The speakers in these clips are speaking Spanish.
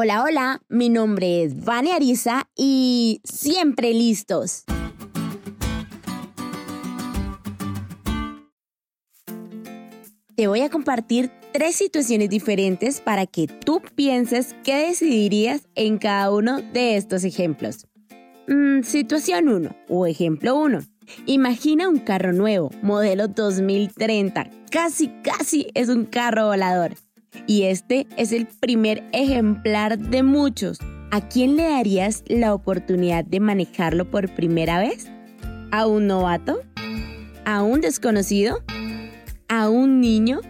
Hola, hola, mi nombre es Vane Ariza y siempre listos. Te voy a compartir tres situaciones diferentes para que tú pienses qué decidirías en cada uno de estos ejemplos. Mm, situación 1 o ejemplo 1. Imagina un carro nuevo, modelo 2030. Casi, casi es un carro volador y este es el primer ejemplar de muchos. ¿A quién le darías la oportunidad de manejarlo por primera vez? ¿A un novato? ¿A un desconocido? ¿A un niño?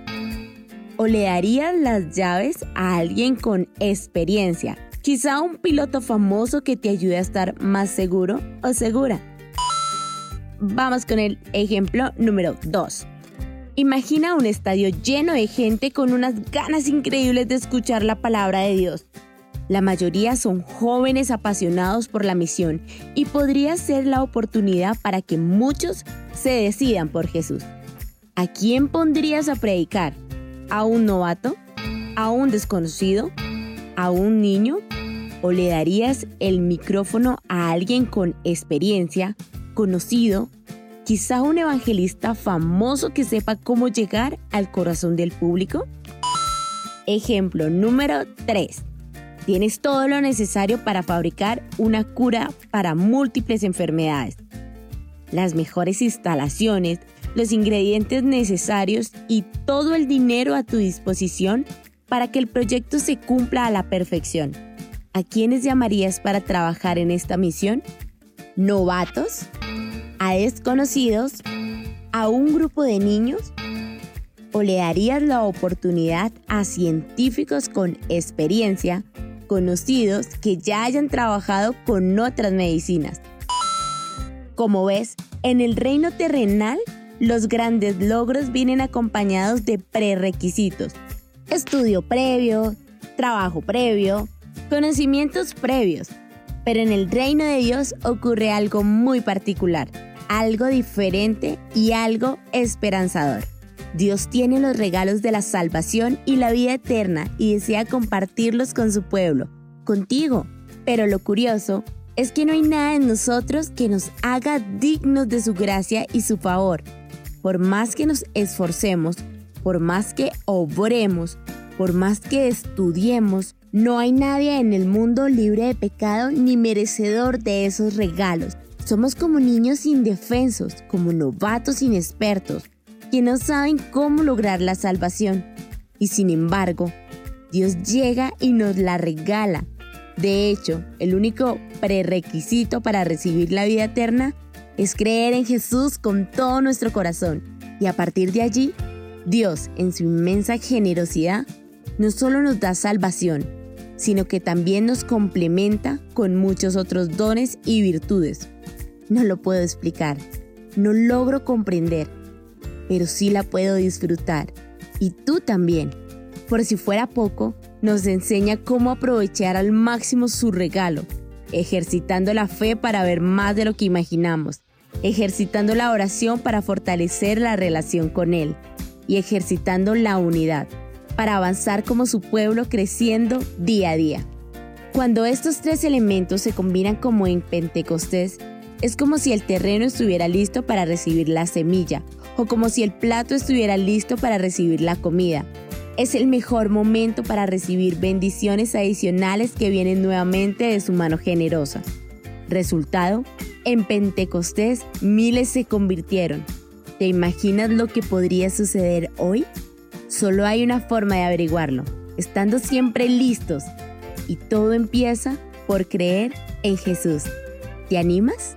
¿O le darías las llaves a alguien con experiencia? Quizá un piloto famoso que te ayude a estar más seguro o segura. Vamos con el ejemplo número 2. Imagina un estadio lleno de gente con unas ganas increíbles de escuchar la palabra de Dios. La mayoría son jóvenes apasionados por la misión y podría ser la oportunidad para que muchos se decidan por Jesús. ¿A quién pondrías a predicar? ¿A un novato? ¿A un desconocido? ¿A un niño? ¿O le darías el micrófono a alguien con experiencia, conocido quizá un evangelista famoso que sepa cómo llegar al corazón del público? Ejemplo número 3. Tienes todo lo necesario para fabricar una cura para múltiples enfermedades. Las mejores instalaciones, los ingredientes necesarios y todo el dinero a tu disposición para que el proyecto se cumpla a la perfección. ¿A quiénes llamarías para trabajar en esta misión? ¿Novatos? A desconocidos, a un grupo de niños? ¿O le darías la oportunidad a científicos con experiencia, conocidos que ya hayan trabajado con otras medicinas? Como ves, en el reino terrenal, los grandes logros vienen acompañados de prerequisitos. Estudio previo, trabajo previo, conocimientos previos. Pero en el reino de Dios ocurre algo muy particular algo diferente y algo esperanzador. Dios tiene los regalos de la salvación y la vida eterna y desea compartirlos con su pueblo, contigo. Pero lo curioso es que no hay nada en nosotros que nos haga dignos de su gracia y su favor. Por más que nos esforcemos, por más que obremos, por más que estudiemos, no hay nadie en el mundo libre de pecado ni merecedor de esos regalos. Somos como niños indefensos, como novatos inexpertos, que no saben cómo lograr la salvación. Y sin embargo, Dios llega y nos la regala. De hecho, el único prerequisito para recibir la vida eterna es creer en Jesús con todo nuestro corazón. Y a partir de allí, Dios, en su inmensa generosidad, no solo nos da salvación, sino que también nos complementa con muchos otros dones y virtudes. No lo puedo explicar, no logro comprender, pero sí la puedo disfrutar. Y tú también. Por si fuera poco, nos enseña cómo aprovechar al máximo su regalo, ejercitando la fe para ver más de lo que imaginamos, ejercitando la oración para fortalecer la relación con Él y ejercitando la unidad para avanzar como su pueblo creciendo día a día. Cuando estos tres elementos se combinan como en Pentecostés, es como si el terreno estuviera listo para recibir la semilla o como si el plato estuviera listo para recibir la comida. Es el mejor momento para recibir bendiciones adicionales que vienen nuevamente de su mano generosa. Resultado, en Pentecostés miles se convirtieron. ¿Te imaginas lo que podría suceder hoy? Solo hay una forma de averiguarlo, estando siempre listos. Y todo empieza por creer en Jesús. ¿Te animas?